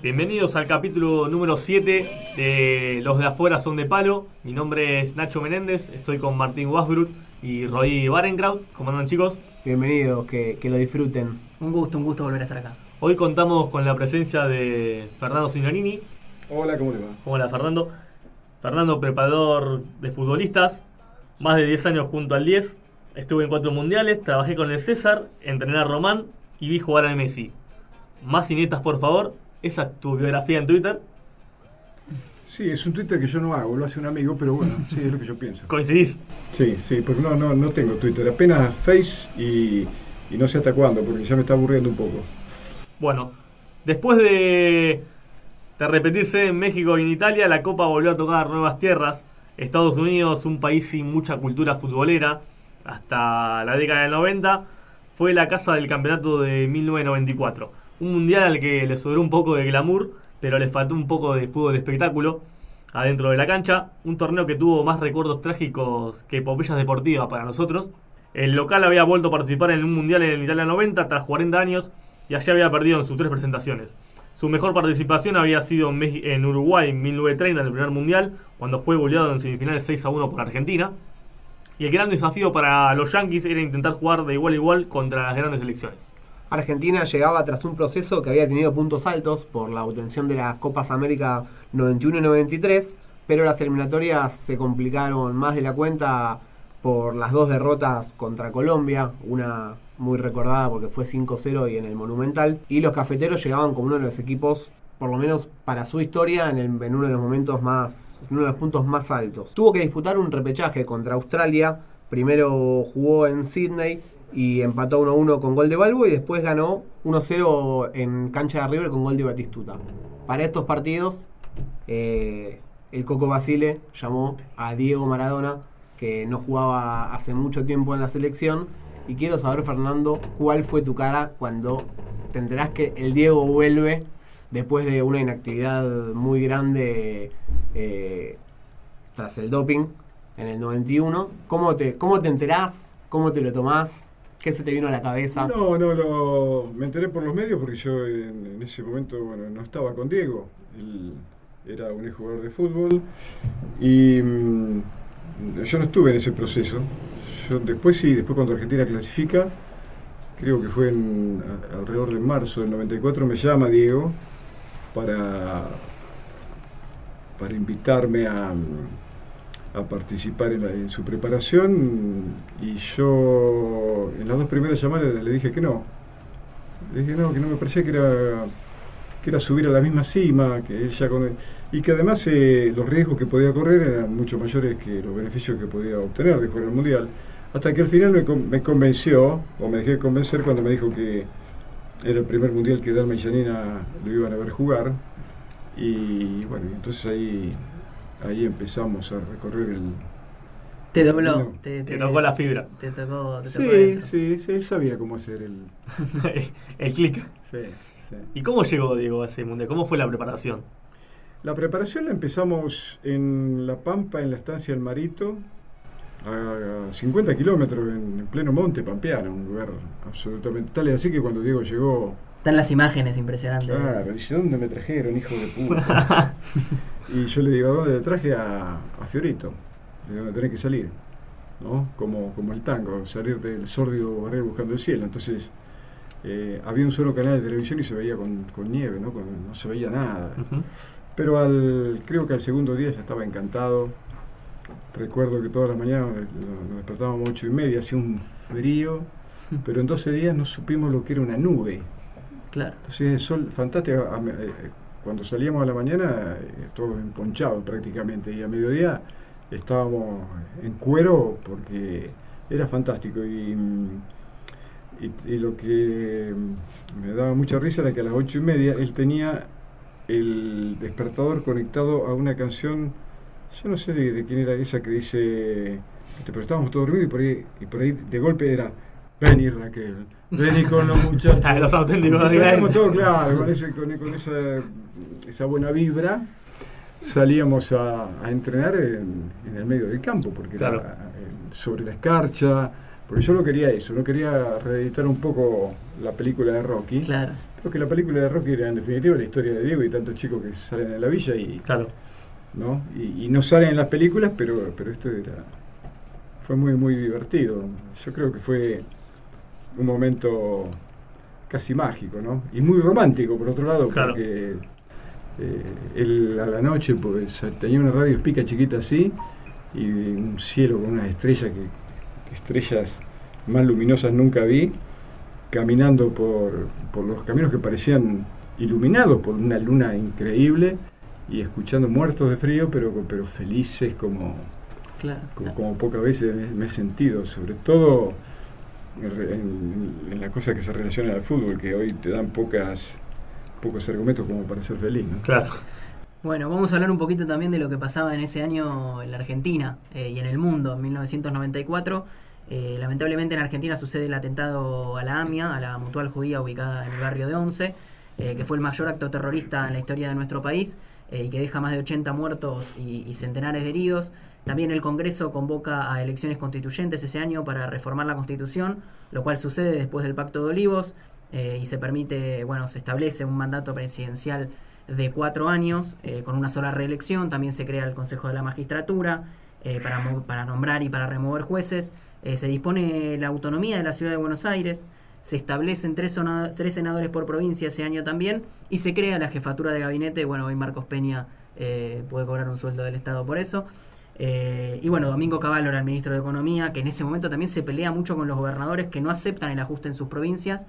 Bienvenidos al capítulo número 7 de Los de afuera son de palo. Mi nombre es Nacho Menéndez, estoy con Martín Wasbrut y Roy Barenkraut. ¿Cómo andan chicos? Bienvenidos, que, que lo disfruten. Un gusto, un gusto volver a estar acá. Hoy contamos con la presencia de Fernando Signorini. Hola, ¿cómo le va? Hola Fernando. Fernando, preparador de futbolistas, más de 10 años junto al 10. Estuve en cuatro mundiales, trabajé con el César, entrené a Román y vi jugar a Messi. Más cinetas, por favor. Esa es tu biografía en Twitter. Sí, es un Twitter que yo no hago, lo hace un amigo, pero bueno, sí, es lo que yo pienso. ¿Coincidís? Sí, sí, porque no, no, no tengo Twitter, apenas Face y, y no sé hasta cuándo, porque ya me está aburriendo un poco. Bueno, después de, de repetirse en México y en Italia, la Copa volvió a tocar nuevas tierras. Estados Unidos, un país sin mucha cultura futbolera, hasta la década del 90, fue la casa del campeonato de 1994. Un mundial al que le sobró un poco de glamour, pero le faltó un poco de fútbol de espectáculo adentro de la cancha. Un torneo que tuvo más recuerdos trágicos que epopeyas deportivas para nosotros. El local había vuelto a participar en un mundial en Italia 90 tras 40 años y allí había perdido en sus tres presentaciones. Su mejor participación había sido en Uruguay en 1930 en el primer mundial, cuando fue goleado en semifinales 6 a 1 por Argentina. Y el gran desafío para los Yankees era intentar jugar de igual a igual contra las grandes selecciones. Argentina llegaba tras un proceso que había tenido puntos altos por la obtención de las Copas América 91 y 93, pero las eliminatorias se complicaron más de la cuenta por las dos derrotas contra Colombia, una muy recordada porque fue 5-0 y en el Monumental, y los cafeteros llegaban como uno de los equipos por lo menos para su historia, en, el- en uno de los momentos más, uno de los puntos más altos. Tuvo que disputar un repechaje contra Australia. Primero jugó en Sydney y empató 1-1 con gol de Balbo y después ganó 1-0 en cancha de River con gol de Batistuta. Para estos partidos, eh, el Coco Basile llamó a Diego Maradona, que no jugaba hace mucho tiempo en la selección. Y quiero saber, Fernando, cuál fue tu cara cuando te enterás que el Diego vuelve después de una inactividad muy grande eh, tras el doping en el 91. ¿Cómo te, ¿Cómo te enterás? ¿Cómo te lo tomás? ¿Qué se te vino a la cabeza? No, no, lo, me enteré por los medios porque yo en, ese momento bueno, no estaba con Diego. Él era un jugador de fútbol y mm, yo no estuve en ese proceso. Yo después sí, después cuando Argentina clasifica, creo que fue alrededor de marzo del 94, me llama Diego para, para invitarme a, a participar en, su preparación y yo en las dos primeras llamadas le dije que no. Le dije no, que no me parecía que era, que era subir a la misma cima, que él ya con- y que además eh, los riesgos que podía correr eran mucho mayores que los beneficios que podía obtener de jugar el Mundial. Hasta que al final me, me convenció, o me dejé convencer cuando me dijo que era el primer mundial que Dalma y Janina lo iban a ver jugar. Y bueno, entonces ahí, ahí empezamos a recorrer el. Te dobló. No. Te, Te tocó la fibra. Te tocó, te tocó Sí, sí, sí, él sabía cómo hacer el. el click. Sí, sí. ¿Y cómo llegó Diego a ese mundial? ¿Cómo fue la preparación? La preparación la empezamos en La Pampa, en la estancia El Marito, a 50 kilómetros en, en pleno monte pampeano, un lugar absolutamente tal. Y así que cuando Diego llegó, Están las imágenes impresionantes. claro, dice: ¿Dónde me trajeron, hijo de puta? y yo le digo: ¿a ¿Dónde te traje? A, a Fiorito. Le digo: tenés que salir, ¿no? Como, como el tango, salir del sórdido barrer buscando el cielo. Entonces. eh, había un solo canal de televisión y se veía con, con nieve, ¿no? Con- no se veía nada. Pero al, creo que al segundo día ya estaba encantado. Recuerdo que todas las mañanas eh, nos despertábamos a ocho y media, hacía un frío, pero en 12 días no supimos lo que era una nube. Claro. Entonces el sol fantástico. Cuando salíamos a la mañana, eh, todos emponchados prácticamente, y a mediodía estábamos en cuero porque era fantástico. Y, mm, y- lo que mm, me daba mucha risa era que a las ocho y media él tenía el despertador conectado a una canción, yo no sé de, de quién era esa que dice, este, pero estábamos todos dormidos y por ahí, y por ahí de golpe era, vení Raquel, vení con los muchachos. Ah, los auténticos Y salíamos todos, claro, con, ese- con- con esa, esa buena vibra, salíamos a, a entrenar en, en el medio del campo, porque Claro. era sobre la escarcha, porque yo no quería eso, no quería reeditar un poco la película de Rocky. Claro. Creo que la película de Rocky era en definitiva la historia de Diego y tantos chicos que salen de la villa y, Claro. ¿no? y, y no salen en las películas, pero, pero esto era fue muy muy divertido. Yo creo que fue un momento casi mágico, ¿no? Y muy romántico por otro lado, Claro. porque eh, él a la noche pues tenía una radio espica chiquita así y un cielo con unas estrellas que, estrellas más luminosas nunca vi caminando por, por los caminos que parecían iluminados por una luna increíble y escuchando muertos de frío pero, pero felices como, Claro. como, como pocas veces me, me he sentido, sobre todo en, la cosa que se relaciona al fútbol, que hoy te dan pocas pocos argumentos como para ser feliz. ¿no? Claro. Bueno, vamos a hablar un poquito también de lo que pasaba en ese año en la Argentina eh, y en el mundo, en 1994. Eh, lamentablemente en Argentina sucede el atentado a la AMIA, a la mutual judía ubicada en el barrio de Once, eh, que fue el mayor acto terrorista en la historia de nuestro país eh, y que deja más de 80 muertos y, y centenares de heridos. También el Congreso convoca a elecciones constituyentes ese año para reformar la Constitución, lo cual sucede después del Pacto de Olivos eh, y se permite, bueno, se establece un mandato presidencial de cuatro años eh, con una sola reelección. También se crea el Consejo de la Magistratura eh, para, para nombrar y para remover jueces. Eh, se dispone la autonomía de la ciudad de Buenos Aires. Se establecen tres, tres senadores por provincia ese año también. Y se crea la jefatura de gabinete. Bueno, hoy Marcos Peña puede cobrar un sueldo del Estado por eso. Eh, y bueno, Domingo Cavallo era el ministro de Economía, que en ese momento también se pelea mucho con los gobernadores que no aceptan el ajuste en sus provincias.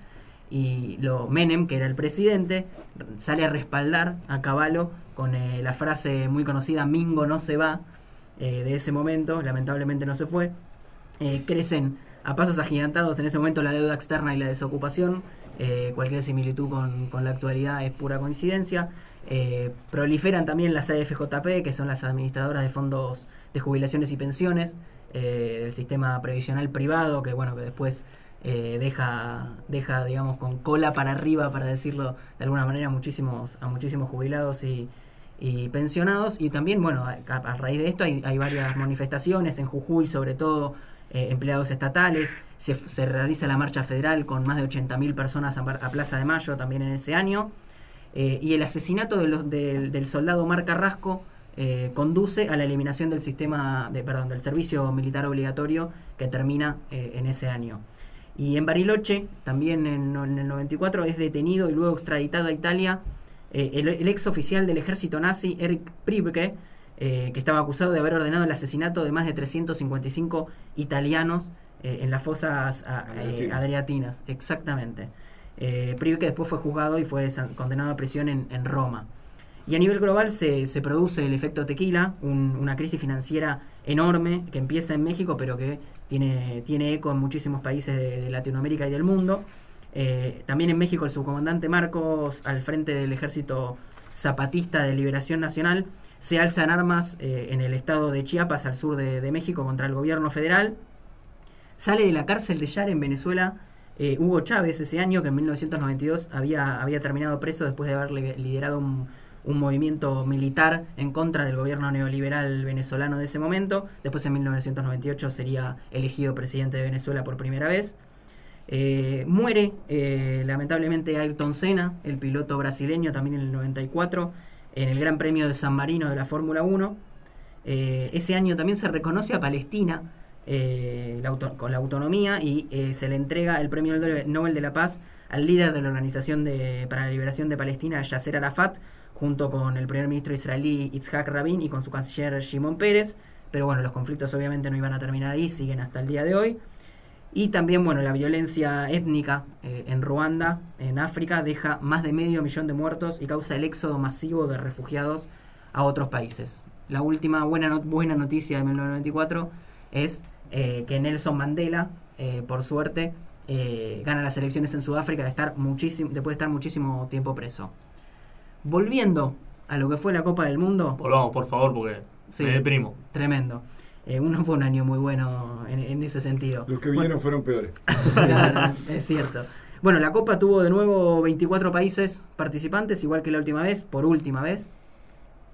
Y lo Menem, que era el presidente, sale a respaldar a Cavallo con eh, la frase muy conocida, Mingo no se va, eh, de ese momento, lamentablemente no se fue. Crecen a pasos agigantados en ese momento la deuda externa y la desocupación. Cualquier similitud con, con la actualidad es pura coincidencia. Proliferan también las AFJP, que son las administradoras de fondos de jubilaciones y pensiones eh, del sistema previsional privado, que bueno, que después eh, deja, deja, digamos, con cola para arriba, para decirlo de alguna manera, muchísimos, a muchísimos jubilados y, y pensionados. Y también, bueno, a, a raíz de esto hay, hay varias manifestaciones en Jujuy, sobre todo eh, empleados estatales. Se, realiza la marcha federal con más de 80.000 personas a, a Plaza de Mayo también en ese año. Y el asesinato de los, del soldado Mar Carrasco eh, conduce a la eliminación del sistema, de, perdón, del servicio militar obligatorio que termina eh, en ese año. Y en Bariloche, también en, en, el 94, es detenido y luego extraditado a Italia eh, el, el, ex oficial del ejército nazi, Eric Pribke, eh, que estaba acusado de haber ordenado el asesinato de más de 355 italianos en las fosas a, adriatinas. Exactamente. Pribke después fue juzgado y fue condenado a prisión en, en Roma. Y a nivel global se, se produce el efecto tequila, un, una crisis financiera enorme que empieza en México, pero que tiene, tiene eco en muchísimos países de, Latinoamérica y del mundo. Eh, también en México el subcomandante Marcos, al frente del Ejército Zapatista de Liberación Nacional, se alza en armas eh, en el estado de Chiapas, al sur de, de, México, contra el gobierno federal. Sale de la cárcel de Yar en Venezuela eh, Hugo Chávez ese año, que en 1992 había, había terminado preso después de haber liderado un, un movimiento militar en contra del gobierno neoliberal venezolano de ese momento. Después en 1998 sería elegido presidente de Venezuela por primera vez. Eh, muere eh, lamentablemente Ayrton Senna, el piloto brasileño, también en el 94, en el Gran Premio de San Marino de la Fórmula 1. Eh, ese año también se reconoce a Palestina con la autonomía y se le entrega el Premio Nobel de la Paz al líder de la Organización de, para la Liberación de Palestina, Yasser Arafat, junto con el primer ministro israelí Itzhak Rabin y con su canciller Shimon Pérez. Pero bueno, los conflictos obviamente no iban a terminar ahí, siguen hasta el día de hoy. Y también, bueno, la violencia étnica eh, en Ruanda, en África, deja más de medio millón de muertos y causa el éxodo masivo de refugiados a otros países. La última buena, buena noticia de 1994 es eh, que Nelson Mandela, eh, por suerte, gana las elecciones en Sudáfrica de estar muchísimo, después de estar muchísimo tiempo preso. Volviendo a lo que fue la Copa del Mundo. Volvamos, por favor, porque sí, me deprimo. Tremendo. Eh, uno fue un año muy bueno en, en ese sentido. Los que vinieron bueno, fueron peores. Claro, es cierto. Bueno, la Copa tuvo de nuevo 24 países participantes, igual que la última vez, por última vez.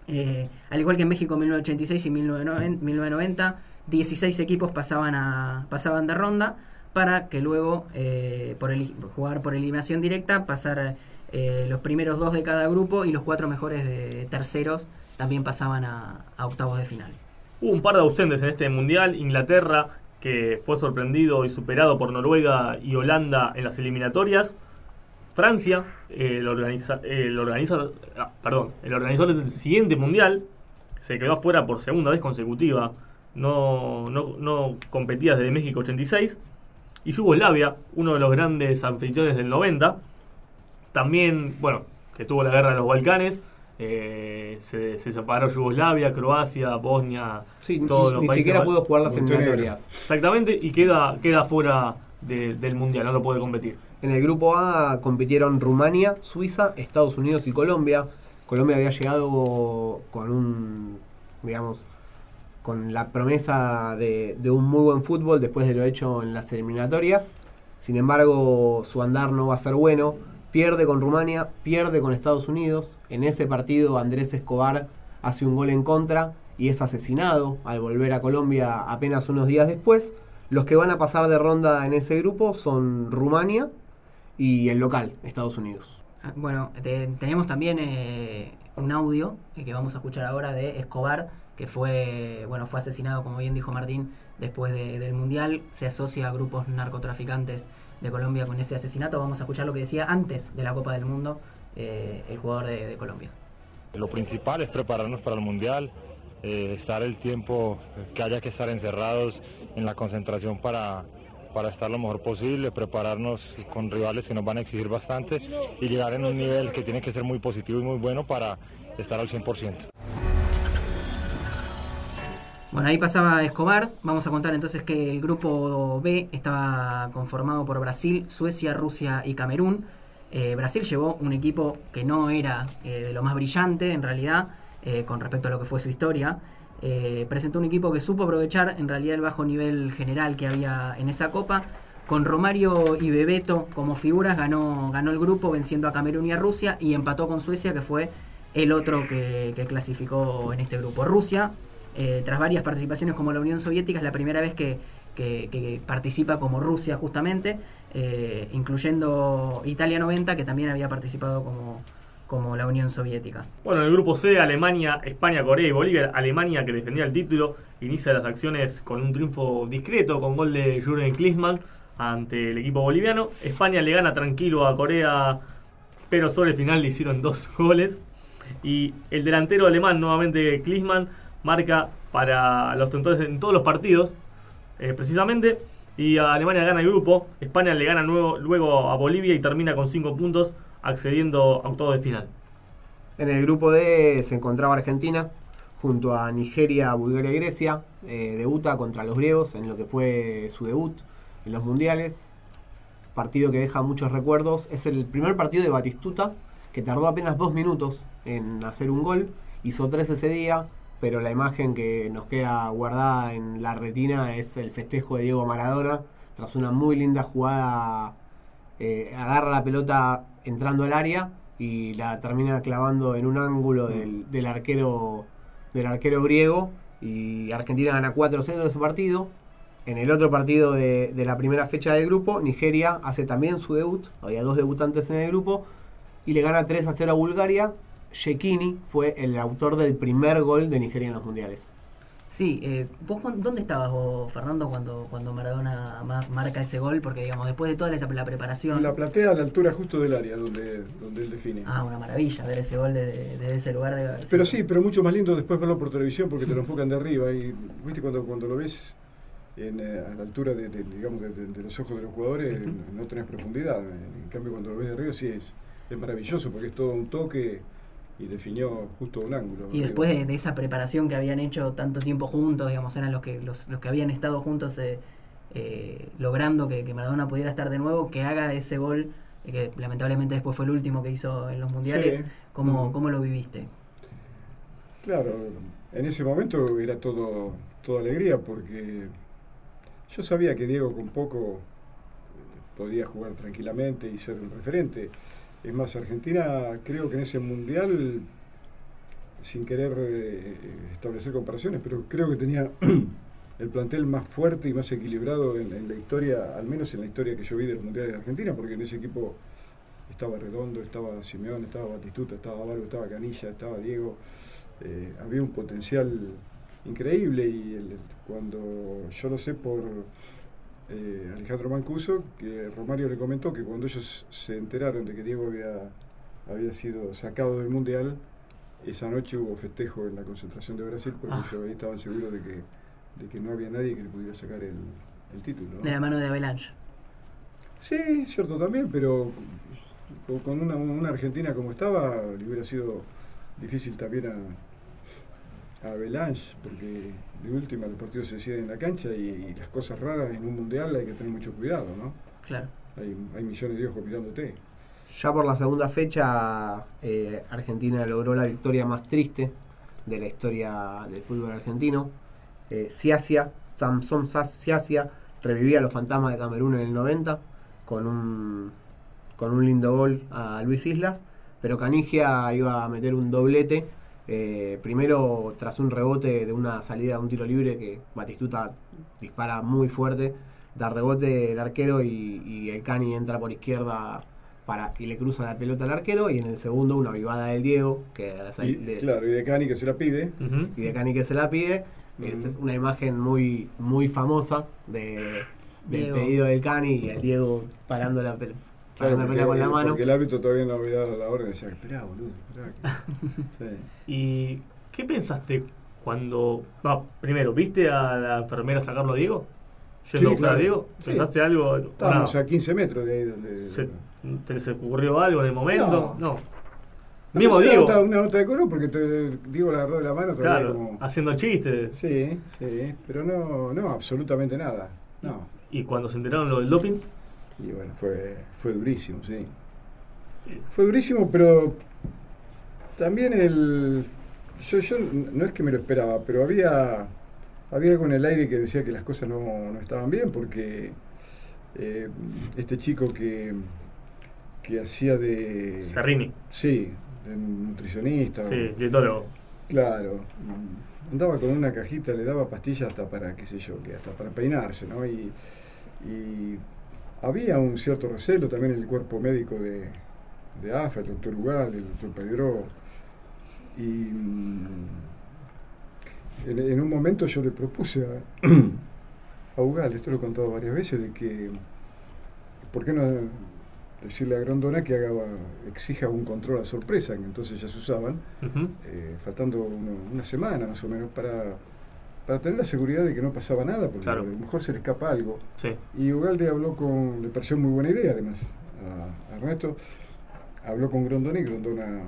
Eh, al igual que en México en 1986 y 1990, 16 equipos pasaban, a, pasaban de ronda para que luego, eh, por el, jugar por eliminación directa, pasar eh, los primeros dos de cada grupo y los cuatro mejores de terceros también pasaban a, octavos de final. Hubo un par de ausentes en este mundial. Inglaterra, que fue sorprendido y superado por Noruega y Holanda en las eliminatorias. Francia, el, el, organiza, ah, perdón, el organizador del siguiente mundial, se quedó afuera por segunda vez consecutiva. No, no, no competía desde México 86. Y Yugoslavia, uno de los grandes anfitriones del 90. También, bueno, que tuvo la guerra de los Balcanes. eh, se, se separó Yugoslavia, Croacia, Bosnia, Sí, todos ni, los ni países siquiera bal- pudo jugar las eliminatorias. Exactamente, y queda, queda fuera de- del mundial, no lo puede competir. En el grupo A compitieron Rumania, Suiza, Estados Unidos y Colombia. Colombia había llegado con un, digamos, con la promesa de, de un muy buen fútbol después de lo hecho en las eliminatorias. Sin embargo, su andar no va a ser bueno. Pierde con Rumania, pierde con Estados Unidos. En ese partido Andrés Escobar hace un gol en contra y es asesinado al volver a Colombia apenas unos días después. Los que van a pasar de ronda en ese grupo son Rumania y el local, Estados Unidos. Ah, Bueno, te- tenemos también eh, un audio eh, que vamos a escuchar ahora de Escobar, que fue, bueno, fue asesinado, como bien dijo Martín, después de- del Mundial. Se asocia a grupos narcotraficantes de Colombia con ese asesinato. Vamos a escuchar lo que decía antes de la Copa del Mundo eh, el jugador de, Colombia. Lo principal es prepararnos para el Mundial, eh, estar el tiempo que haya que estar encerrados en la concentración para, para estar lo mejor posible, prepararnos con rivales que nos van a exigir bastante y llegar en un nivel que tiene que ser muy positivo y muy bueno para estar al 100%. Bueno, ahí pasaba Escobar. Vamos a contar entonces que el grupo B estaba conformado por Brasil, Suecia, Rusia y Camerún. Eh, Brasil llevó un equipo que no era eh, de lo más brillante en realidad eh, con respecto a lo que fue su historia. Presentó un equipo que supo aprovechar en realidad el bajo nivel general que había en esa copa. Con Romario y Bebeto como figuras ganó, ganó el grupo venciendo a Camerún y a Rusia y empató con Suecia que fue el otro que clasificó en este grupo. Rusia eh, tras varias participaciones como la Unión Soviética, es la primera vez que, que- participa como Rusia justamente, eh, incluyendo Italia 90, que también había participado como, como la Unión Soviética. Bueno, en el grupo C, Alemania, España, Corea y Bolivia. Alemania, que defendía el título, inicia las acciones con un triunfo discreto, con gol de Jürgen Klinsmann ante el equipo boliviano. España le gana tranquilo a Corea, pero sobre el final le hicieron dos goles. Y el delantero alemán, nuevamente Klinsmann, marca para los tentores en todos los partidos, eh, precisamente. Y Alemania gana el grupo. España le gana luego a Bolivia y termina con 5 puntos, accediendo a octavos de final. En el grupo D se encontraba Argentina junto a Nigeria, Bulgaria y Grecia. Eh, debuta contra los griegos en lo que fue su debut en los mundiales. Partido que deja muchos recuerdos. Es el primer partido de Batistuta que tardó apenas dos minutos en hacer un gol. Hizo tres ese día, pero la imagen que nos queda guardada en la retina es el festejo de Diego Maradona tras una muy linda jugada eh, agarra la pelota entrando al área y la termina clavando en un ángulo del, del arquero del arquero griego y Argentina gana 4-0 en ese partido. En el otro partido de, de la primera fecha del grupo, Nigeria hace también su debut, había dos debutantes en el grupo, y le gana 3-0 a Bulgaria. Shekini fue el autor del primer gol de Nigeria en los mundiales. Sí, eh, ¿vos dónde estabas vos, Fernando, cuando, cuando Maradona ma- marca ese gol? Porque, digamos, después de toda esa, la preparación... La platea a la altura justo del área donde, donde él define. Ah, una maravilla ver ese gol desde de, ese lugar. De, Pero sí, pero mucho más lindo después verlo por televisión porque te lo enfocan de arriba y viste cuando, cuando lo ves en, eh, a la altura de, de- digamos de, de- de los ojos de los jugadores no tenés profundidad. En cambio cuando lo ves de arriba sí es, es maravilloso porque es todo un toque y definió justo un ángulo. Y después de, de esa preparación que habían hecho tanto tiempo juntos, digamos, eran los que los, los que habían estado juntos eh, eh, logrando que, que Maradona pudiera estar de nuevo, que haga ese gol, eh, que lamentablemente después fue el último que hizo en los mundiales. Sí. ¿Cómo. ¿Cómo lo viviste? Claro, en ese momento era todo, todo alegría porque yo sabía que Diego con poco eh, podía jugar tranquilamente y ser un referente. Es más, Argentina creo que en ese mundial, sin querer eh, establecer comparaciones, pero creo que tenía el plantel más fuerte y más equilibrado en, la historia, al menos en la historia que yo vi de los mundiales de Argentina, porque en ese equipo estaba Redondo, estaba Simeón, estaba Batistuta, estaba Barbo, estaba Canilla, estaba Diego. Eh, había un potencial increíble y cuando yo lo sé por eh, Alejandro Mancuso, que Romario le comentó que cuando ellos se enteraron de que Diego había, había sido sacado del Mundial, esa noche hubo festejo en la concentración de Brasil porque Ah. ellos ahí estaban seguros de que, de que no había nadie que le pudiera sacar el, el título. ¿no? De la mano de Avalanche. Sí, cierto también, pero con- con una, una Argentina como estaba, le hubiera sido difícil también a, a Avalanche, porque de última los partidos se deciden en la cancha y, y las cosas raras en un mundial hay que tener mucho cuidado, ¿no? Claro. Hay, hay millones de ojos mirándote. Ya por la segunda fecha, eh, Argentina logró la victoria más triste de la historia del fútbol argentino. Eh, Siasia, Samson Siasia, revivía a los fantasmas de Camerún en el 90 con un, con un lindo gol a Luis Islas, pero Canigia iba a meter un doblete. Eh, primero tras un rebote de una salida de un tiro libre que Batistuta dispara muy fuerte, da rebote el arquero y, y el Cani entra por izquierda para y le cruza la pelota al arquero y en el segundo una vivada del Diego que a la sal- Y, de- claro, y de Cani que se la pide. Y de Cani que se la pide Este, una imagen muy muy famosa de, del Diego. pedido del Cani y el Diego parando la, pel- Claro, porque, con la mano porque el árbitro todavía no había dado la orden, decía, esperá, boludo, esperá. que-". Sí. ¿Y qué pensaste cuando... va, primero, ¿viste a la enfermera sacarlo a Diego? ¿Yendo Sí, a buscar a claro. Diego? Sí. ¿Pensaste algo? Estábamos a 15 metros de ahí donde... ¿Se, ¿Te se ocurrió algo en el momento? No. No. Mismo Una Diego. nota, una nota de color porque te, Diego la agarró de la mano Claro, como... haciendo chistes. Sí, sí, pero no, no, absolutamente nada. No. Y cuando se enteraron lo del doping, Y bueno, fue, fue durísimo, sí. Fue durísimo, pero también el... Yo, yo no es que me lo esperaba, pero había, había algo en el aire que decía que las cosas no, no estaban bien, porque eh, este chico que, que hacía de... Serrini, Sí, de nutricionista. sí, dietólogo. Claro. Andaba con una cajita, le daba pastillas hasta para, qué sé yo, que hasta para peinarse, ¿no? Y, y había un cierto recelo también en el cuerpo médico de, de AFA, el doctor Ugal, el doctor Pedro. Y mm, en, en un momento yo le propuse a, a Ugal, esto lo he contado varias veces, de que, ¿por qué no decirle a Grondona que haga, exija un control a sorpresa, que entonces ya se usaban? Eh, faltando uno- una semana más o menos para, para tener la seguridad de que no pasaba nada, porque Claro. a lo mejor se le escapa algo. Sí. Y Ugalde habló con, le pareció muy buena idea además a, a Ernesto, habló con Grondona y Grondona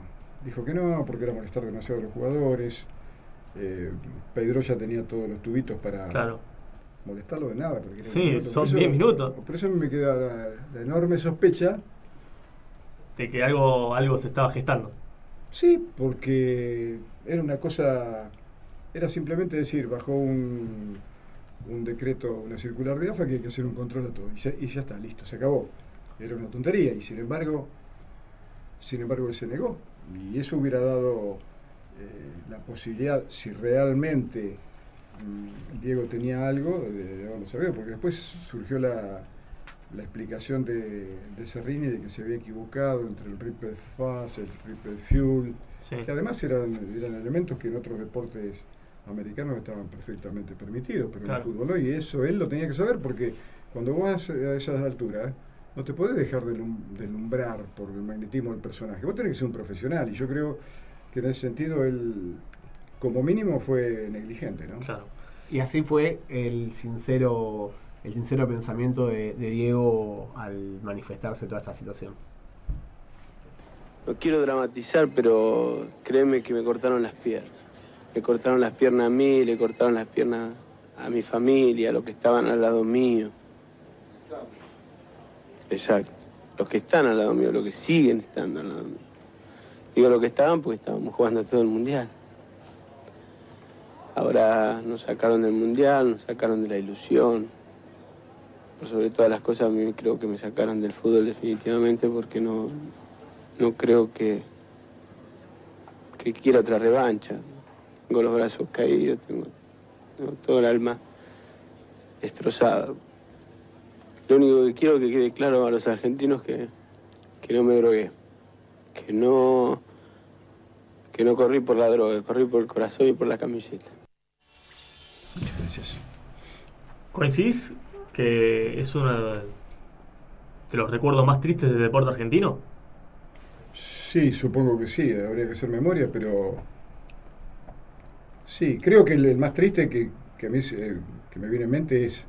dijo que no, porque era molestar demasiado a los jugadores. Eh, Pedro ya tenía todos los tubitos para Claro. molestarlo de nada. porque era Sí, son Por eso- 10 minutos. Por eso me queda la, la enorme sospecha De que algo, algo se estaba gestando. Sí, porque era una cosa, era simplemente decir, bajo un, un decreto, una circular de AFA que hay que hacer un control a todo. Y, se- y ya está, listo, se acabó. Era una tontería y sin embargo, sin embargo él se negó. Y eso hubiera dado eh, la posibilidad, si realmente mm, Diego tenía algo, de, de haberlo sabido, porque después surgió la, la explicación de, de Serrini de que se había equivocado entre el Ripple Fast, el Ripple Fuel, Sí. que además eran, eran elementos que en otros deportes americanos estaban perfectamente permitidos, pero Claro. en el fútbol hoy eso él lo tenía que saber porque cuando vos vas a esas alturas no te podés dejar deslumbrar por el magnetismo del personaje, vos tenés que ser un profesional y yo creo que en ese sentido él como mínimo fue negligente, ¿no? Claro. y así fue el sincero el sincero pensamiento de, de Diego al manifestarse toda esta situación No quiero dramatizar, pero créeme que me cortaron las piernas. Me cortaron las piernas a mí, le cortaron las piernas a mi familia, a los que estaban al lado mío. Exacto. Los que están al lado mío, los que siguen estando al lado mío. Digo los que estaban porque estábamos jugando todo el mundial. Ahora nos sacaron del mundial, nos sacaron de la ilusión. Por sobre todas las cosas, a mí creo que me sacaron del fútbol definitivamente porque no, no creo que, que quiera otra revancha. Tengo los brazos caídos, tengo, tengo todo el alma destrozado. Lo único que quiero que quede claro a los argentinos que, que no me drogué, que no, que no corrí por la droga, corrí por el corazón y por la camiseta. Muchas gracias. ¿Coincidís que es uno de los recuerdos más tristes del deporte argentino? Sí, supongo que sí, habría que hacer memoria, pero sí, creo que el, el más triste que, que a mí se- que me viene en mente es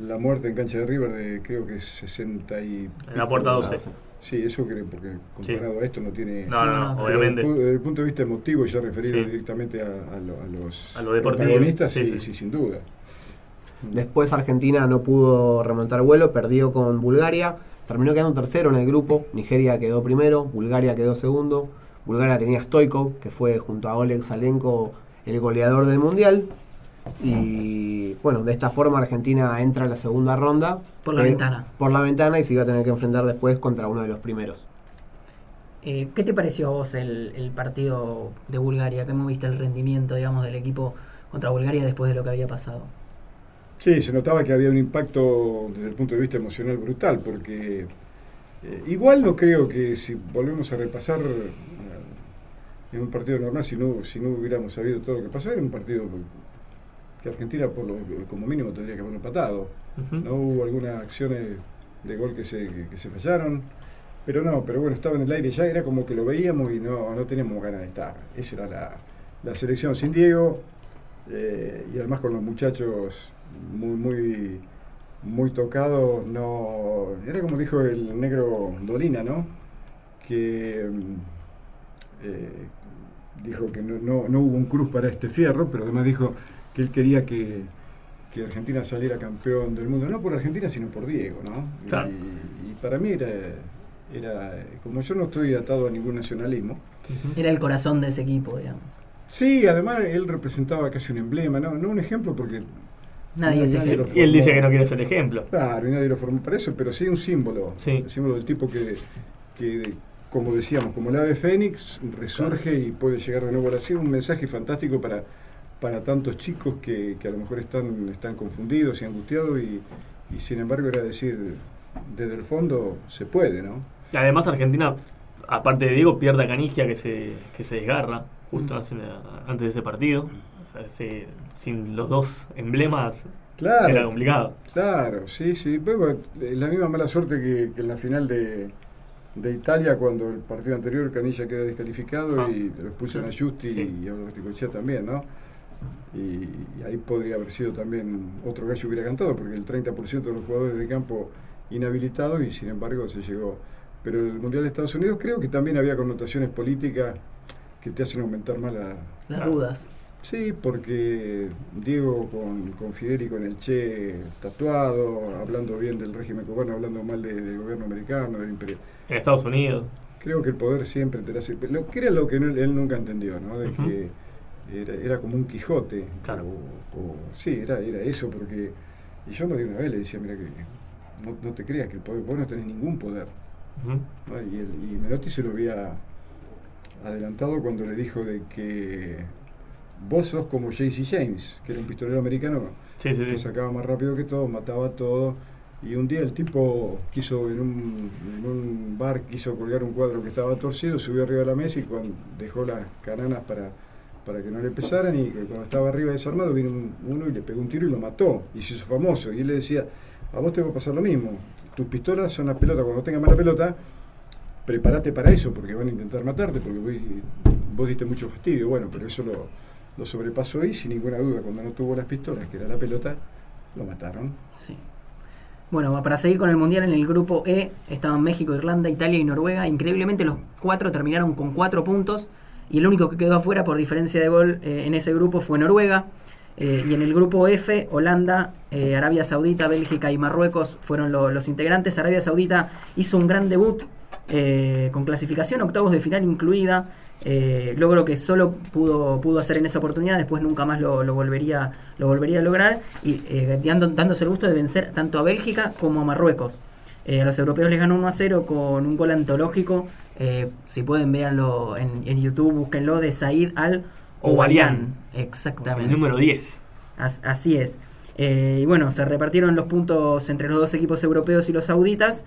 la muerte en cancha de River de creo que es 60 y En la puerta 12. Sí, eso creo, porque comparado a esto no tiene... No, no, no, No, Pero obviamente. Desde el pu- desde el punto de vista emotivo, ya referido Sí. directamente a, a lo- a los A lo deportivo, protagonistas, sí, sí, sí. sí, sin duda. Después Argentina no pudo remontar vuelo, perdió con Bulgaria, terminó quedando tercero en el grupo, Nigeria quedó primero, Bulgaria quedó segundo, Bulgaria tenía Stoikov, que fue junto a Oleg Salenko el goleador del Mundial, y bueno, de esta forma Argentina entra a la segunda ronda. Por la pero- ventana. Por la ventana y se iba a tener que enfrentar después contra uno de los primeros. Eh, ¿Qué te pareció a vos el, el partido de Bulgaria? ¿Cómo viste el rendimiento, digamos, del equipo contra Bulgaria después de lo que había pasado? Sí, se notaba que había un impacto desde el punto de vista emocional brutal, porque eh, igual no creo que si volvemos a repasar eh, en un partido normal, si no, si no hubiéramos sabido todo lo que pasó, era un partido que Argentina por lo, como mínimo tendría que haber empatado. No hubo algunas acciones de gol que se, que, que se fallaron, pero no, pero bueno, estaba en el aire ya, era como que lo veíamos y no, no teníamos ganas de estar. Esa era la, la selección sin Diego eh, y además con los muchachos muy, muy, muy tocados. No, era como dijo el negro Dolina, ¿no? Que eh, dijo que no, no, no hubo un cruz para este fierro, pero además dijo que él quería que, que Argentina saliera campeón del mundo, no por Argentina, sino por Diego, ¿no? Claro. Y, y para mí era, era, como yo no estoy atado a ningún nacionalismo. Era el corazón de ese equipo, digamos. sí, además él representaba casi un emblema, no, no un ejemplo porque Nadie se Nadie Y él dice que no quiere ser ejemplo. Claro, y nadie lo formó para eso, pero sí un símbolo. Sí. Un símbolo del tipo que, que, como decíamos, como el ave fénix, resurge y puede llegar de nuevo a la. Un mensaje fantástico para, para tantos chicos que, que a lo mejor están, están confundidos y angustiados y, y sin embargo era decir, desde el fondo se puede, ¿no? Y además Argentina, aparte de Diego, pierde a Canigia que se, que se desgarra justo Mm. hace- antes de ese partido. O sea, se- sin los dos emblemas Claro. era complicado. Claro, sí, sí. Bueno, la misma mala suerte que, que en la final de, de Italia, cuando el partido anterior Canilla queda descalificado Ah. y lo expulsan a Justi Sí. y a Orticochea también, ¿no? Y, y ahí podría haber sido también otro gallo hubiera cantado, porque el 30% de los jugadores de campo inhabilitados y sin embargo se llegó. Pero el Mundial de Estados Unidos creo que también había connotaciones políticas que te hacen aumentar más la, Las dudas. Sí, porque Diego con, con Fidel y con el Che tatuado, hablando bien del régimen cubano, hablando mal de- del gobierno americano, del imperio. En Estados Unidos. Creo que el poder siempre te hace. Lo que era lo que él, él nunca entendió, ¿no? De que era, era como un Quijote. Claro. O, o- sí, era, era eso, porque. Y yo me di una vez, le decía, mira que no, no te creas que el poder, vos no tenés ningún poder. Y, el- y Menotti se lo había adelantado cuando le dijo de que vos sos como JC James, que era un pistolero americano Sí, sí, que sacaba más rápido que todo, mataba a todo. Y un día el tipo quiso en un, en un bar, quiso colgar un cuadro que estaba torcido, subió arriba de la mesa y cuando dejó las cananas para, para que no le pesaran y cuando estaba arriba desarmado vino un- uno y le pegó un tiro y lo mató y se hizo famoso. Y él le decía, a vos te va a pasar lo mismo, tus pistolas son las pelotas, cuando tengas mala pelota, prepárate para eso porque van a intentar matarte porque vos, vos diste mucho fastidio. Bueno, pero eso lo, lo sobrepasó y sin ninguna duda, cuando no tuvo las pistolas, que era la pelota, lo mataron. Sí. Bueno, para seguir con el Mundial, en el grupo E estaban México, Irlanda, Italia y Noruega. Increíblemente los cuatro terminaron con cuatro puntos y el único que quedó afuera por diferencia de gol eh, en ese grupo fue Noruega. Eh, y en el grupo F, Holanda, eh, Arabia Saudita, Bélgica y Marruecos fueron lo- los integrantes. Arabia Saudita hizo un gran debut con clasificación, octavos de final incluida. Eh, logro que solo pudo, pudo hacer en esa oportunidad, después nunca más lo, lo volvería, lo volvería a lograr, y eh, dando- dándose el gusto de vencer tanto a Bélgica como a Marruecos. Eh, a los europeos les ganó 1 a 0 con un gol antológico. eh, si pueden, véanlo en, en YouTube, búsquenlo, de Said Al Owarian. Exactamente. El número 10. As- así es. Y bueno, se repartieron los puntos entre los dos equipos europeos y los sauditas.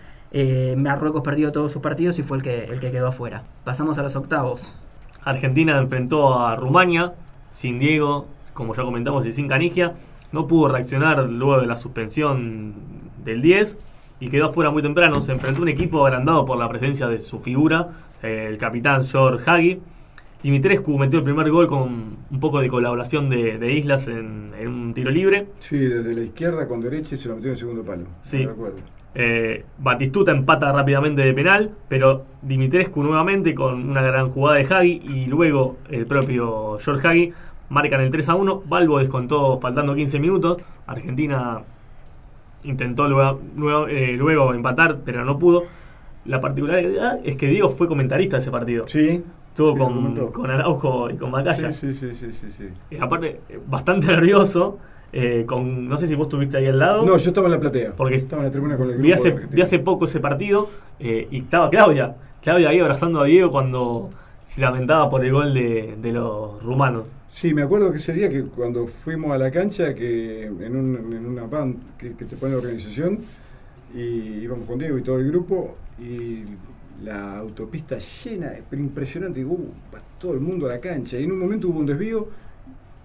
Marruecos perdió todos sus partidos y fue el que, el que quedó afuera. Pasamos a los octavos. Argentina enfrentó a Rumania sin Diego, como ya comentamos, y sin Canigia. No pudo reaccionar luego de la suspensión del 10 y quedó afuera muy temprano. Se enfrentó a un equipo agrandado por la presencia de su figura, eh, el capitán George Hagi. Dimitrescu metió el primer gol con un poco de colaboración de, de Islas en, en un tiro libre. Sí, desde la izquierda con derecha y se lo metió en el segundo palo. Sí. Me recuerdo. Eh, Batistuta empata rápidamente de penal, pero Dimitrescu nuevamente con una gran jugada de Hagi y luego el propio George Hagi marcan el 3 a 1. Balbo descontó faltando 15 minutos. Argentina intentó luego, luego, eh, luego empatar, pero no pudo. La particularidad es que Diego fue comentarista de ese partido. Sí. Estuvo sí, con, Araujo y con Macaya. Sí, sí, sí, sí, sí, sí. Y aparte, eh, bastante nervioso. Eh, con, no sé si vos estuviste ahí al lado. No, yo estaba en la platea. Porque estaba en la tribuna con el grupo. Vi hace, vi hace poco ese partido eh, y estaba Claudia. Claudia ahí abrazando a Diego cuando se lamentaba por el gol de, de los rumanos. Sí, me acuerdo que ese día que cuando fuimos a la cancha, que en, un- en una band que, que te pone la organización, y íbamos con Diego y todo el grupo, y la autopista llena, pero impresionante, y, uh, va todo el mundo a la cancha, y en un momento hubo un desvío,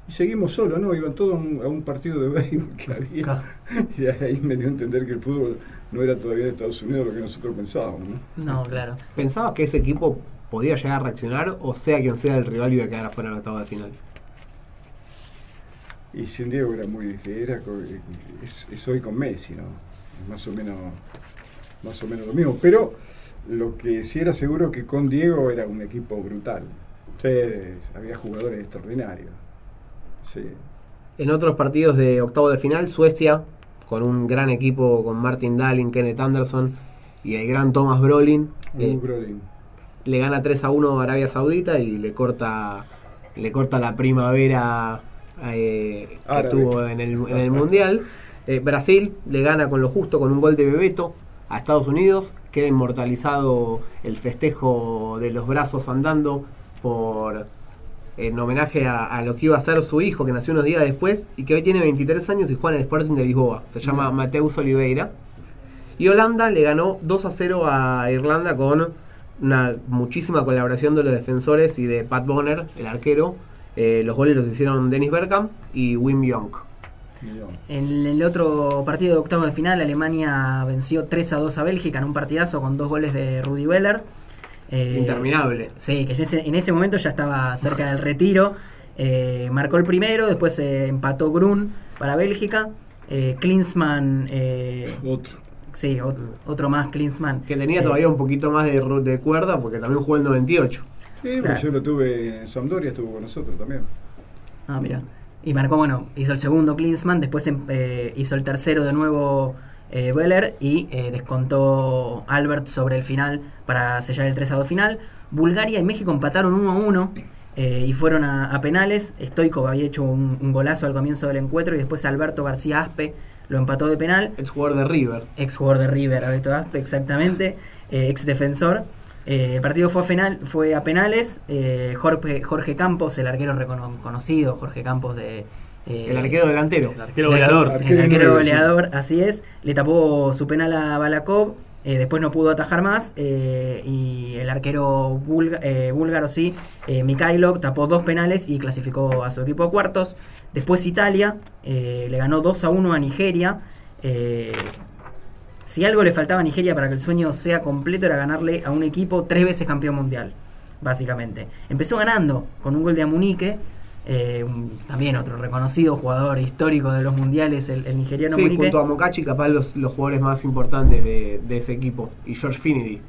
y seguimos solos, ¿no? Iban todos a un, a un partido de béisbol que había, Claro. y ahí me dio a entender que el fútbol no era todavía de Estados Unidos lo que nosotros pensábamos, ¿no? No, claro. ¿Pensabas que ese equipo podía llegar a reaccionar o sea quien sea el rival iba a quedar afuera en la octava de final? Y sin Diego era muy difícil, era es, es hoy con Messi, ¿no? Es más o menos más o menos lo mismo, pero lo que sí era seguro que con Diego era un equipo brutal. Sí, había jugadores extraordinarios. Sí. En otros partidos de octavo de final, Suecia, con un gran equipo con Martin Dahlin, Kenneth Anderson y el gran Thomas Brolin, eh, Brolin. le gana 3 a 1 a Arabia Saudita y le corta le corta la primavera eh, que tuvo en el, en el Mundial. Eh, Brasil le gana con lo justo con un gol de Bebeto a Estados Unidos. Queda inmortalizado el festejo de los brazos andando por en homenaje a, a lo que iba a ser su hijo que nació unos días después y que hoy tiene 23 años y juega en el Sporting de Lisboa. Se llama Mateus Oliveira. Y Holanda le ganó 2 a 0 a Irlanda con una muchísima colaboración de los defensores y de Pat Bonner, el arquero. Eh, los goles los hicieron Dennis Bergkamp y Wim. Millón. En el otro partido de octavo de final, Alemania venció 3 a 2 a Bélgica en un partidazo con dos goles de Rudy Weller. Eh, Interminable. Sí, que en ese, en ese momento ya estaba cerca del retiro. Eh, marcó el primero, después se empató Grun para Bélgica. Eh, Klinsmann, eh, Otro. sí, ot- otro más, Klinsmann. Que tenía Eh, todavía un poquito más de, de cuerda porque también jugó el 98. Sí, porque Claro. yo lo tuve en Sampdoria, estuvo con nosotros también. Ah, mira. Y marcó, bueno, hizo el segundo Klinsmann, después em- eh, hizo el tercero de nuevo eh, Weller y eh, descontó Albert sobre el final para sellar el 3 a 2 final. Bulgaria y México empataron 1 a 1 eh, y fueron a, a penales. Stoikov había hecho un, un golazo al comienzo del encuentro y después Alberto García Aspe lo empató de penal. Ex jugador de River. Ex jugador de River, Alberto Aspe, exactamente. eh, ex defensor. El partido fue a, penal, fue a penales. Jorge, Jorge Campos, el arquero reconocido, Jorge Campos de. Eh, El arquero delantero. El arquero goleador. el Arquero goleador, así es. Le tapó su penal a Balakov. eh, después no pudo atajar más. eh, y el arquero eh, búlgaro, sí, eh, Mikhailov, tapó dos penales y clasificó a su equipo a cuartos. Después Italia eh, le ganó 2 a 1 a Nigeria. eh, si algo le faltaba a Nigeria para que el sueño sea completo era ganarle a un equipo tres veces campeón mundial, básicamente. Empezó ganando con un gol de Amunique, eh, un- también otro reconocido jugador histórico de los mundiales, el, el nigeriano Sí, junto a Mocachi, capaz los, los jugadores más importantes de, de ese equipo. Y George Finidi.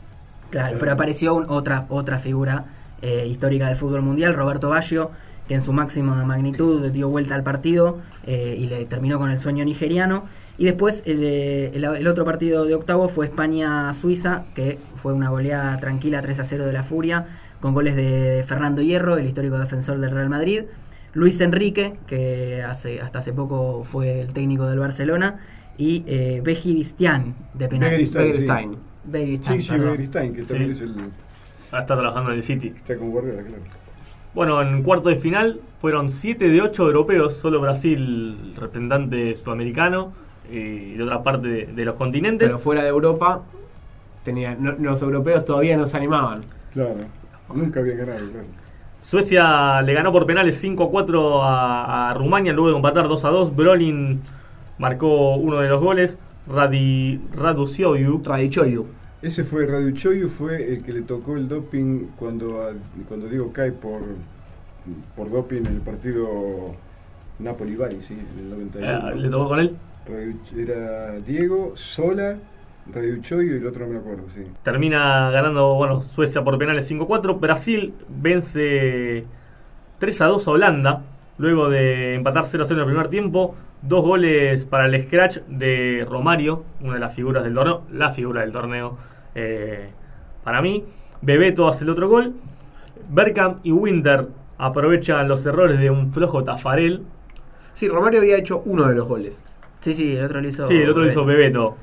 Claro, pero apareció un- otra, otra figura eh, histórica del fútbol mundial, Roberto Baggio, que en su máxima magnitud dio vuelta al partido eh, y le terminó con el sueño nigeriano. Y después el, el- el otro partido de octavo fue España-Suiza, que fue una goleada tranquila 3 a 0 de la Furia, con goles de Fernando Hierro, el histórico defensor del Real Madrid. Luis Enrique, que hace, hasta hace poco fue el técnico del Barcelona, y eh, Begiristain, de penal. Begiristain. Begerstein. Begiristain, Sí, que también Sí. es el. Ahora está trabajando en el City. Está con Guardiola, claro. Bueno, en cuarto de final fueron 7 de 8 europeos, solo Brasil, representante sudamericano, eh, y de otra parte de, de los continentes. Pero fuera de Europa, tenía, no- los europeos todavía no se animaban. Claro. Nunca había ganado, claro. Suecia le ganó por penales 5 a 4 a, a Rumania, luego de empatar 2 a 2. Brolin marcó uno de los goles. Radi, Raducioiu. Radichoyu. Ese fue Radio Choyu, fue el que le tocó el doping cuando, cuando Diego cae por, por doping en el partido Napoli-Bari, sí, en el 91. eh, le tocó con él. Era Diego, Sola, Radio Choyu y el otro no me acuerdo, sí. Termina ganando bueno, Suecia por penales 5 a 4. Brasil vence 3 a 2 a Holanda. Luego de empatar 0 a 0 en el primer tiempo. Dos goles para el scratch de Romario, una de las figuras del torneo. La figura del torneo eh, para mí. Bebeto hace el otro gol. Bergkamp y Winter aprovechan los errores de un flojo Tafarel. Sí, Romario había hecho uno de los goles. Sí, sí, el otro lo hizo. Sí, el otro lo hizo Bebeto.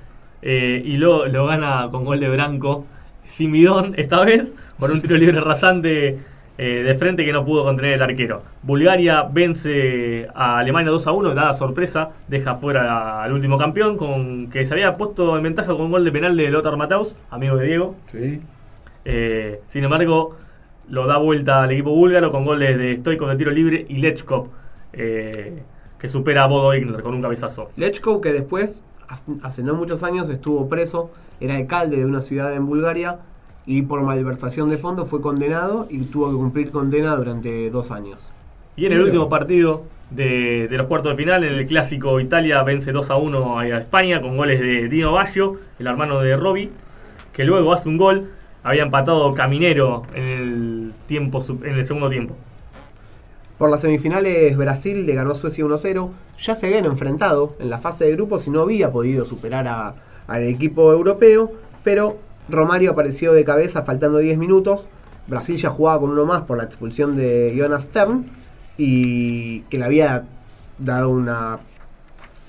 Eh, y lo, lo gana con gol de Branco. Simidón, esta vez, por un tiro libre rasante eh, de frente que no pudo contener el arquero. Bulgaria vence a Alemania 2 a 1, dada sorpresa, deja fuera al último campeón, con que se había puesto en ventaja con un gol de penal de Lothar Matthaus, amigo de Diego. Sí. Eh, sin embargo, lo da vuelta al equipo búlgaro con goles de Stoikov de tiro libre y Lechkov, eh, que supera a Bodo Igner con un cabezazo. Lechkov, que después, hace- no muchos años, estuvo preso, era alcalde de una ciudad en Bulgaria y por malversación de fondos fue condenado y tuvo que cumplir condena durante dos años. Y en el último partido de, de los cuartos de final, en el clásico Italia vence 2 a 1 a España con goles de Dino Baggio, el hermano de Robbie, que luego hace un gol. Había empatado Caminero en el, tiempo, en el segundo tiempo. Por las semifinales, Brasil le ganó a Suecia 1-0. Ya se habían enfrentado en la fase de grupos y no había podido superar a- al equipo europeo, pero Romario apareció de cabeza faltando 10 minutos. Brasil ya jugaba con uno más por la expulsión de Jonas Stern y que le había dado una.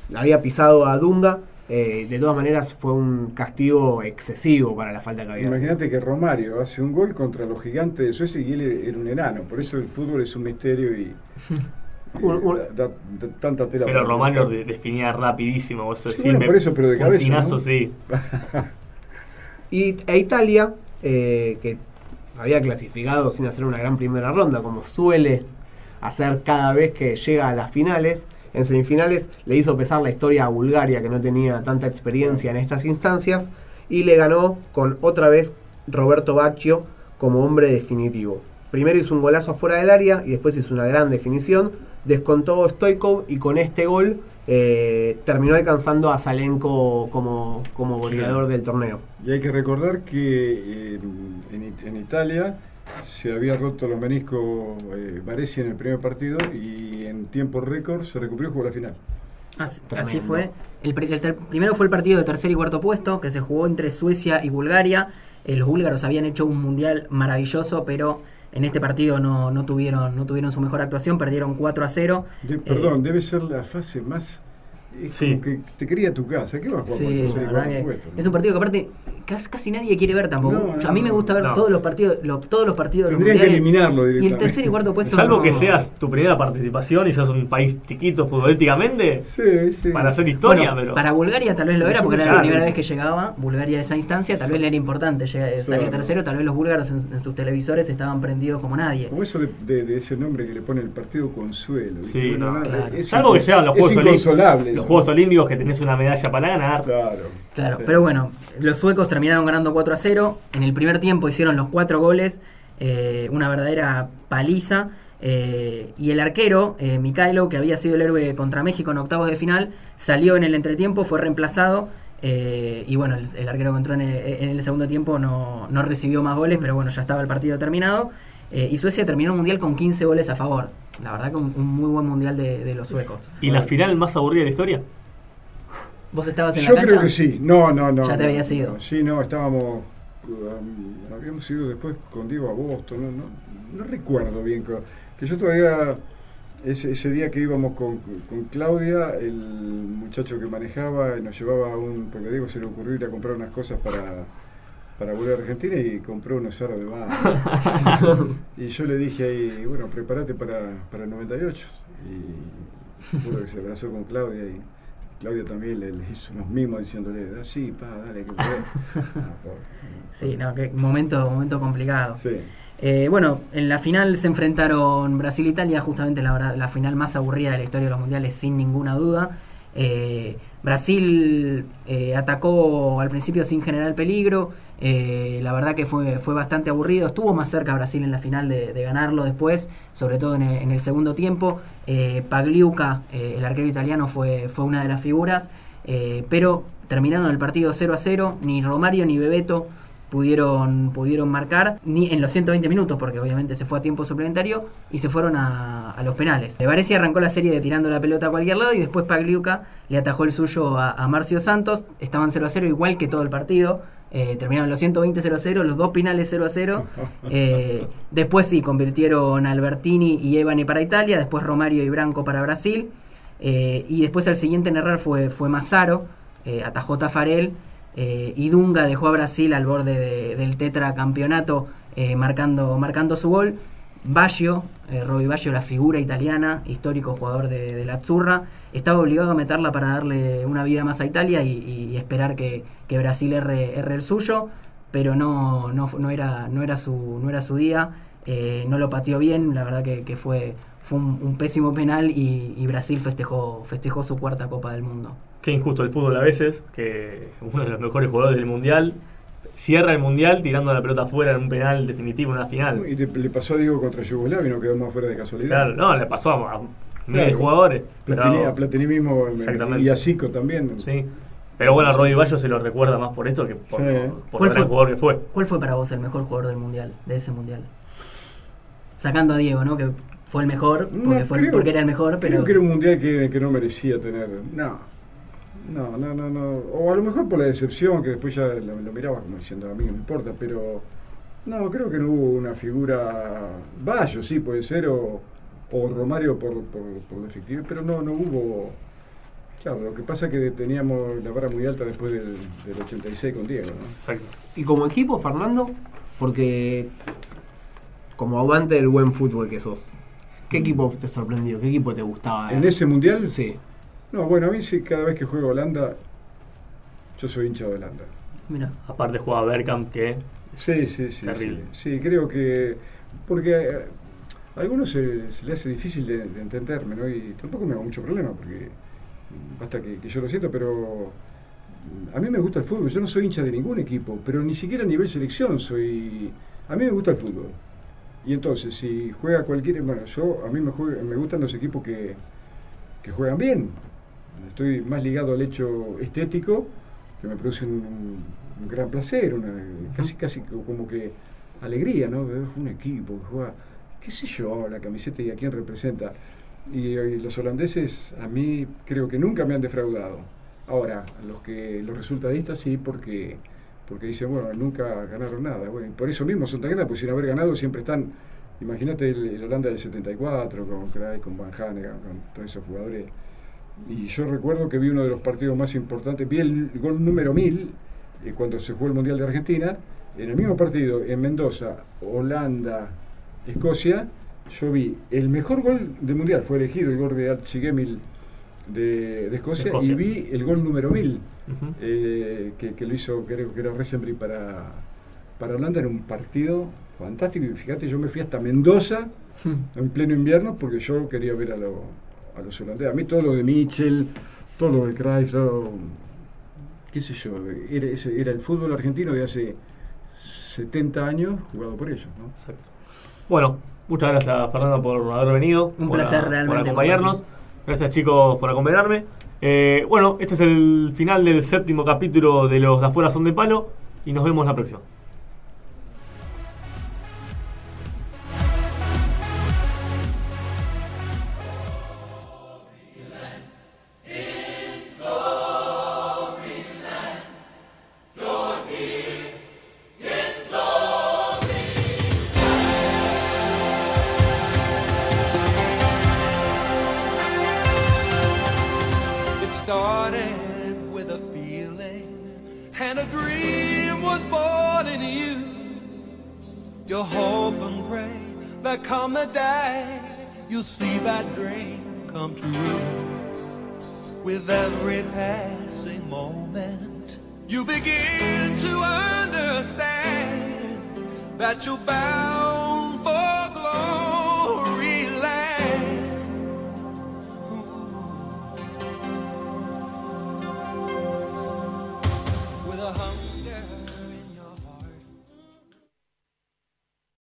le había pisado a Dunga. Eh, de todas maneras, fue un castigo excesivo para la falta que había. Imagínate que Romario hace un gol contra los gigantes de Suecia y él era un enano. Por eso el fútbol es un misterio y. y Un- un- da- da- da tanta tela Pero Romario de- definía rapidísimo. Eso Sí, bueno, por eso, pero de cabeza, tinazo, ¿no? sí. Y e Italia, eh, que había clasificado sin hacer una gran primera ronda, como suele hacer cada vez que llega a las finales. En semifinales le hizo pesar la historia a Bulgaria, que no tenía tanta experiencia en estas instancias, y le ganó con otra vez Roberto Baccio como hombre definitivo. Primero hizo un golazo afuera del área y después hizo una gran definición. Descontó Stoikov y con este gol eh, terminó alcanzando a Salenko como, como goleador del torneo. Y hay que recordar que eh, en, It- en Italia se había roto los meniscos eh, Baresi en el primer partido y en tiempo récord se recuperó y jugó la final. Así, fue. El, pri- el ter- primero fue el partido de tercer y cuarto puesto, que se jugó entre Suecia y Bulgaria. Eh, los búlgaros habían hecho un mundial maravilloso, pero en este partido no, no tuvieron, no tuvieron su mejor actuación, perdieron 4 a 0. De- Eh, perdón, debe ser la fase más. Es Sí. como que te quería tu casa. ¿Qué vas a jugar Sí, la verdad que puesto? es un partido que aparte casi, casi nadie quiere ver tampoco. No, Yo- a mí me gusta ver no. todos los partidos, lo- todos los partidos de los Tendrían que eliminarlo Y el directamente. tercer y cuarto puesto Salvo no- que seas tu primera participación y seas un país chiquito futbolísticamente, Sí, sí. para hacer historia, Bueno, pero. Para Bulgaria tal vez lo era, porque era la primera vez que llegaba Bulgaria a esa instancia, tal vez le era importante llega- salir Claro. tercero, tal vez los búlgaros en, en sus televisores estaban prendidos como nadie. Como eso de, de- de ese nombre que le pone el partido Consuelo. Sí, no, nada, claro. es Salvo que sean los es Juegos, Olí- inconsolable los. Juegos Olímpicos que tenés una medalla para ganar. Claro. Claro, Sí. pero bueno, los suecos terminaron ganando 4 a 0. En el primer tiempo hicieron los cuatro goles, eh, una verdadera paliza. eh, y el arquero, eh, Mikhailo, que había sido el héroe contra México en octavos de final, salió en el entretiempo, fue reemplazado. eh, y bueno, el, el arquero que entró en el, en el segundo tiempo no, no recibió más goles, pero bueno, ya estaba el partido terminado. Eh, y Suecia terminó el mundial con 15 goles a favor. La verdad que un, un muy buen mundial de, de los suecos. ¿Y la final más aburrida de la historia? ¿Vos estabas en Yo la cancha? creo que sí. No, no, no. Ya te no, habías ido. no. Sí, no, estábamos. um, habíamos ido después con Diego a Boston. No, no, no recuerdo bien. co- Que yo todavía. Ese, ese día que íbamos con, con Claudia, el muchacho que manejaba nos llevaba a un. Porque a Diego se le ocurrió ir a comprar unas cosas para. Para volver a Argentina y compró unos aros de barro. y yo le dije ahí, bueno, prepárate para, para el 98. Y juro que se abrazó con Claudia y Claudia también le, le hizo unos mimos diciéndole, ah, sí, pa, dale, que podés". Ah. Sí, no, qué momento, momento complicado. Sí. Eh, bueno, en la final se enfrentaron Brasil e Italia, justamente la, la final más aburrida de la historia de los mundiales, sin ninguna duda. Eh, Brasil eh, atacó al principio sin generar peligro. Eh, la verdad que fue, fue bastante aburrido. Estuvo más cerca Brasil en la final de, ganarlo después, sobre todo en el, segundo tiempo. Eh, Pagliuca, eh, el arquero italiano, fue, fue una de las figuras. pero terminaron el partido 0 a 0. Ni Romario ni Bebeto pudieron, pudieron marcar ni en los 120 minutos, porque obviamente se fue a tiempo suplementario y se fueron a, los penales. Varese arrancó la serie de tirando la pelota a cualquier lado y después Pagliuca le atajó el suyo a, a Marcio Santos. Estaban 0 a 0 igual que todo el partido. Eh, terminaron los 120 0 a 0, los dos penales 0 a 0. Eh, después sí, convirtieron a Albertini y Evane para Italia, después Romario y Branco para Brasil. Eh, y después el siguiente en errar fue, fue Mazzaro, eh, atajó Tafarel. y Dunga dejó a Brasil al borde de- del tetracampeonato marcando, marcando su gol. Baggio, eh, Roby Baggio, la figura italiana, histórico jugador de, la Azzurra, estaba obligado a meterla para darle una vida más a Italia y, esperar que, que Brasil erre, el suyo, pero no, no, no, era, no, era, su, no era su día, eh, no lo pateó bien, la verdad que, que fue, fue un, un pésimo penal y, y Brasil festejó, festejó su cuarta Copa del Mundo. Qué injusto el fútbol a veces, que uno de los mejores jugadores del mundial cierra el mundial tirando la pelota afuera en un penal definitivo en una final. Y le, le pasó a Diego contra Yugoslavia y no quedó más fuera de casualidad. Claro, no, le pasó a, a miles de jugadores. Platini, pero- a Platini mismo eh, Exactamente. y a Zico también. Sí. Pero bueno, a Robbie Bayo se lo recuerda más por esto que por, Sí. por ¿Cuál el fue? jugador que fue. ¿Cuál fue para vos el mejor jugador del mundial, de ese mundial? Sacando a Diego, ¿no? Que fue el mejor, porque, No, fue, creo- porque era el mejor, pero... Creo que era un mundial que, que no merecía tener. No. No, no, no, no. O a lo mejor por la decepción, que después ya lo, lo miraba como diciendo a mí no me importa, pero. No, creo que no hubo una figura. Bayo, sí, puede ser, o, o Romario por, por, por la efectividad, pero no, no hubo. Claro, lo que pasa es que teníamos la vara muy alta después del, del 86 con Diego, ¿no? Exacto. Y como equipo, Fernando, porque como amante del buen fútbol que sos, ¿qué equipo te sorprendió? ¿Qué equipo te gustaba? En ese mundial, Sí. No, bueno, a mí sí, cada vez que juego Holanda, yo soy hincha de Holanda. Mira, Aparte jugaba Bergkamp que Sí, sí, sí. Terrible. Sí, Sí, creo que. Porque a algunos se, se le hace difícil de, de entenderme, ¿no? Y tampoco me hago mucho problema, porque basta que, que yo lo siento, pero. A mí me gusta el fútbol, yo no soy hincha de ningún equipo, pero ni siquiera a nivel selección soy. A mí me gusta el fútbol. Y entonces, si juega cualquier. Bueno, yo, a mí me, juega- me gustan los equipos que, que juegan bien. Estoy más ligado al hecho estético, que me produce un, un gran placer, una, casi, casi co- como que alegría, ¿no? Ver un equipo que juega, qué sé yo, la camiseta y a quién representa. Y, y los holandeses a mí creo que nunca me han defraudado. Ahora, los que los resultadistas sí, porque porque dicen, bueno, nunca ganaron nada. Bueno, y por eso mismo son tan grandes, porque sin haber ganado siempre están, imagínate el, el Holanda del 74, con Craig, con Van Hanegem, con todos esos jugadores. Y yo recuerdo que vi uno de los partidos más importantes, vi el gol número 1000 eh, cuando se jugó el Mundial de Argentina, en el mismo partido, en Mendoza, Holanda, Escocia, yo vi el mejor gol del Mundial, fue elegido el gol de Archie de, de Escocia, Escocia. y vi el gol número 1000 Ujú. eh, que, que lo hizo, creo que era Resenbri para, para Holanda, era un partido fantástico. Y fíjate, yo me fui hasta Mendoza en pleno invierno porque yo quería ver a, lo- a los holandeses. A mí todo lo de Mitchell, todo lo de Cruyff, todo- qué sé yo, era, ese- era el fútbol argentino de hace 70 años jugado por ellos. ¿no? Exacto. Bueno, muchas gracias Fernando por haber venido. Un por placer realmente acompañarnos. Gracias chicos por acompañarme. Eh, bueno, este es el final del séptimo capítulo de Los de afuera son de palo y nos vemos la próxima.